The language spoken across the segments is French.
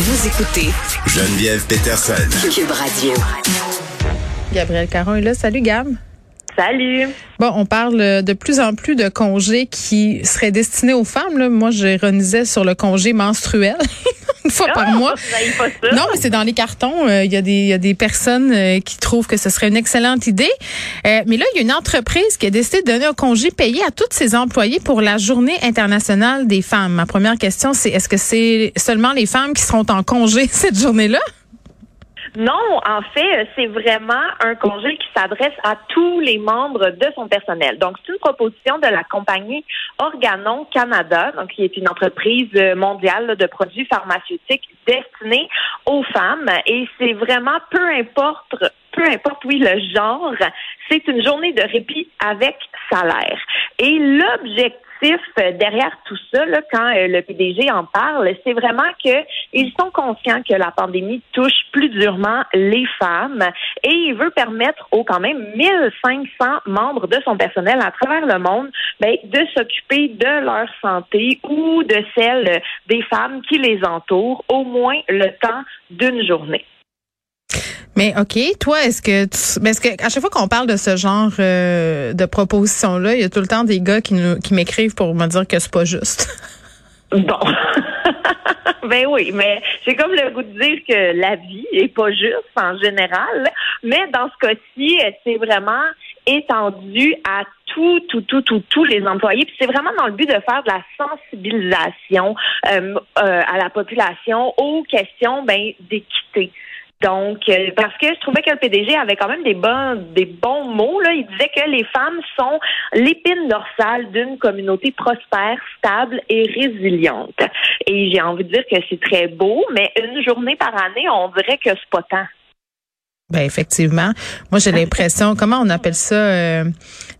Vous écoutez Geneviève Peterson. Cube Radio. Gabriel Caron est là. Salut Gab. Salut. Bon, on parle de plus en plus de congés qui seraient destinés aux femmes. Là. Moi, j'ironisais sur le congé menstruel. Une fois par Ah, mois. pas ça. Non, mais c'est dans les cartons. Euh, Il y, a des- il y a des personnes euh, qui trouvent que ce serait une excellente idée. Euh, mais là, il y a une entreprise qui a décidé de donner un congé payé à tous ses employés pour la Journée internationale des femmes. Ma première question, c'est est-ce que c'est seulement les femmes qui seront en congé cette journée-là? Non, en fait, c'est vraiment un congé qui s'adresse à tous les membres de son personnel. Donc, c'est une proposition de la compagnie Organon Canada, donc qui est une entreprise mondiale de produits pharmaceutiques destinés aux femmes. Et c'est vraiment peu importe, peu importe, oui, le genre, c'est une journée de répit avec salaire. Et l'objectif euh, derrière tout ça, quand euh, le PDG en parle, c'est vraiment que ils sont conscients que la pandémie touche plus durement les femmes et il veut permettre aux quand même 1500 membres de son personnel à travers le monde ben, de s'occuper de leur santé ou de celle des femmes qui les entourent au moins le temps d'une journée. Mais OK, toi, est-ce que tu, mais est-ce que à chaque fois qu'on parle de ce genre euh, de proposition là, il y a tout le temps des gars qui nous qui m'écrivent pour me dire que c'est pas juste. Bon. ben oui, mais j'ai comme le goût de dire que la vie est pas juste en général, mais dans ce cas-ci, c'est vraiment étendu à tout, tout, tout, tout, tous les employés. Puis c'est vraiment dans le but de faire de la sensibilisation euh, euh, à la population aux questions ben, d'équité. Donc, euh, parce que je trouvais que le PDG avait quand même des bons, des bons mots. Là. Il disait que les femmes sont l'épine dorsale d'une communauté prospère, stable et résiliente. Et j'ai envie de dire que c'est très beau, mais une journée par année, on dirait que c'est pas tant. Ben effectivement. Moi, j'ai l'impression, comment on appelle ça, euh,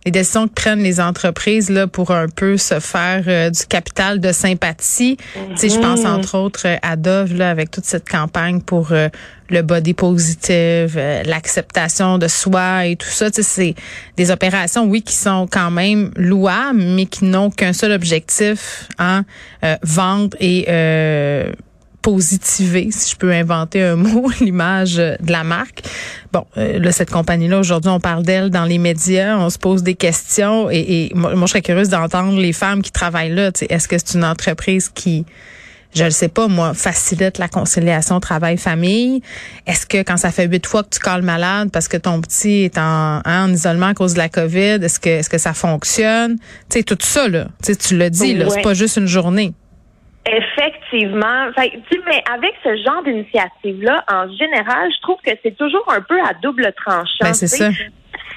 les décisions que prennent les entreprises là pour un peu se faire euh, du capital de sympathie. Tu sais, je pense entre autres euh, à Dove là avec toute cette campagne pour euh, le body positive, l'acceptation de soi et tout ça. Tu sais, c'est des opérations, oui, qui sont quand même louables, mais qui n'ont qu'un seul objectif, hein, euh, vendre et euh, positiver, si je peux inventer un mot, l'image de la marque. Bon, euh, là, cette compagnie-là, aujourd'hui, on parle d'elle dans les médias, on se pose des questions et, et moi, moi, je serais curieuse d'entendre les femmes qui travaillent là. Est-ce que c'est une entreprise qui, je ne sais pas, moi, facilite la conciliation travail-famille? Est-ce que quand ça fait huit fois que tu calmes malade parce que ton petit est en, hein, en isolement à cause de la COVID, est-ce que, est-ce que ça fonctionne? Tu sais, tout ça, là, tu l'as dit, là, c'est Ouais. pas juste une journée. Effectivement. Fait, mais avec ce genre d'initiative-là, en général, je trouve que c'est toujours un peu à double tranchant. Ben, c'est.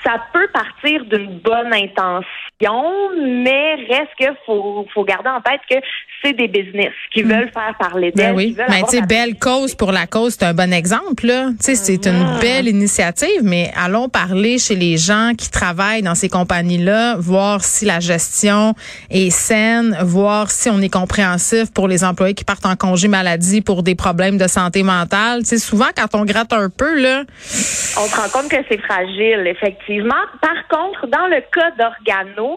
Ça peut partir d'une bonne intention, mais reste que faut, faut garder en tête que c'est des business qui veulent faire parler Ben d'elles. oui, mais avoir tu belle cause pour la cause, c'est un bon exemple là. Tu sais, c'est une belle initiative, mais allons parler chez les gens qui travaillent dans ces compagnies-là, voir si la gestion est saine, voir si on est compréhensif pour les employés qui partent en congé maladie pour des problèmes de santé mentale. Tu sais, souvent quand on gratte un peu là, On se rend compte que c'est fragile, effectivement. Par contre, dans le cas d'Organo,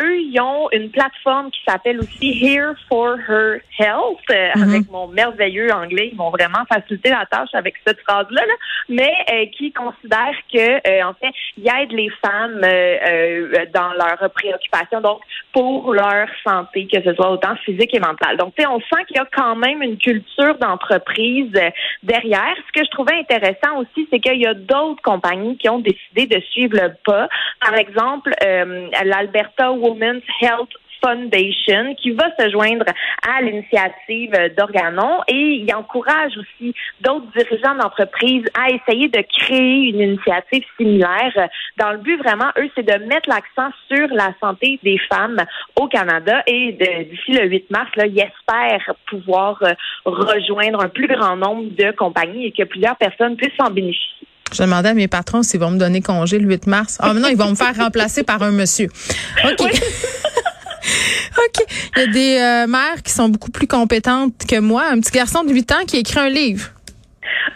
eux, ils ont une plateforme qui s'appelle aussi Here for Her Health. Euh, Avec mon merveilleux anglais, ils m'ont vraiment facilité la tâche avec cette phrase-là, là. mais euh, qui considère que, euh, en fait, ils aident les femmes euh, euh, dans leurs préoccupations, donc pour leur santé, que ce soit autant physique et mentale. Donc, tu sais, on sent qu'il y a quand même une culture d'entreprise euh, derrière. Ce que je trouvais intéressant aussi, c'est qu'il y a d'autres compagnies qui ont décidé de suivre le pas. Par exemple, euh, l'Alberta Women's Health Foundation qui va se joindre à l'initiative d'Organon. Et il encourage aussi d'autres dirigeants d'entreprise à essayer de créer une initiative similaire. Dans le but vraiment, eux, c'est de mettre l'accent sur la santé des femmes au Canada. Et d'ici le 8 mars, là, ils espèrent pouvoir euh, rejoindre un plus grand nombre de compagnies et que plusieurs personnes puissent s'en bénéficier. Je demandais à mes patrons s'ils vont me donner congé le 8 mars. Ah mais non, ils vont me faire remplacer par un monsieur. OK. OK. Il y a des euh, mères qui sont beaucoup plus compétentes que moi. Un petit garçon de 8 ans qui écrit un livre.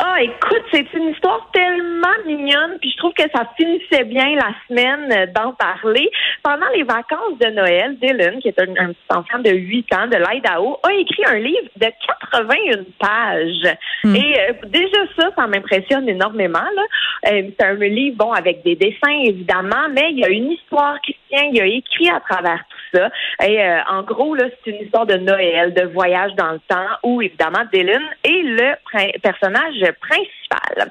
Ah, écoute, c'est une histoire tellement mignonne, puis je trouve que ça finissait bien la semaine euh, d'en parler. Pendant les vacances de Noël, Dylan, qui est un, petit enfant de 8 ans de l'Idaho, a écrit un livre de 81 pages. Hmm. Et euh, déjà ça, ça m'impressionne énormément. Là. Euh, c'est un livre, bon, avec des dessins, évidemment, mais il y a une histoire qui tient, il a écrit à travers tout ça. Et en gros, là, c'est une histoire de Noël, de voyage dans le temps, où, évidemment, Dylan est le personnage principal.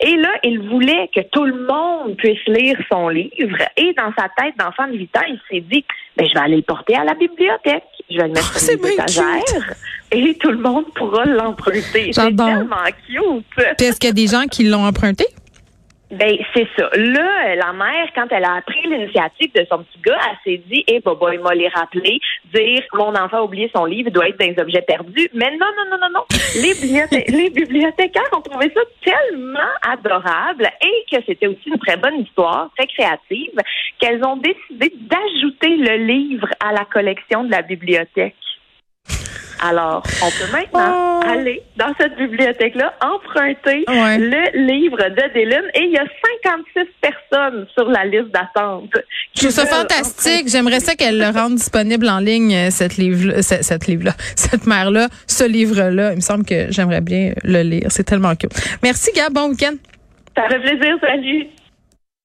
Et là, il voulait que tout le monde puisse lire son livre. Et dans sa tête d'enfant de 8 ans, il s'est dit, ben, je vais aller le porter à la bibliothèque. Je vais le mettre oh, sur les étagères. Et tout le monde pourra l'emprunter. C'est tellement cute. Est-ce qu'il y a des gens qui l'ont emprunté? Ben, c'est ça. Là, la mère, quand elle a pris l'initiative de son petit gars, elle s'est dit, eh, bah, il m'a les rappelé, dire, mon enfant a oublié son livre, il doit être dans les objets perdus. Mais non, non, non, non, non. Les, les bibliothécaires ont trouvé ça tellement adorable et que c'était aussi une très bonne histoire, très créative, qu'elles ont décidé d'ajouter le livre à la collection de la bibliothèque. Alors, on peut maintenant oh. aller dans cette bibliothèque-là, emprunter le livre de Dylan et il y a 56 personnes sur la liste d'attente. Je trouve ça fantastique. J'aimerais ça qu'elle le rende disponible en ligne, euh, cette livre, cette, cette livre-là, cette mère-là, ce livre-là. Il me semble que j'aimerais bien le lire. C'est tellement cool. Merci, Gab. Bon week-end. Ça fait plaisir. Salut.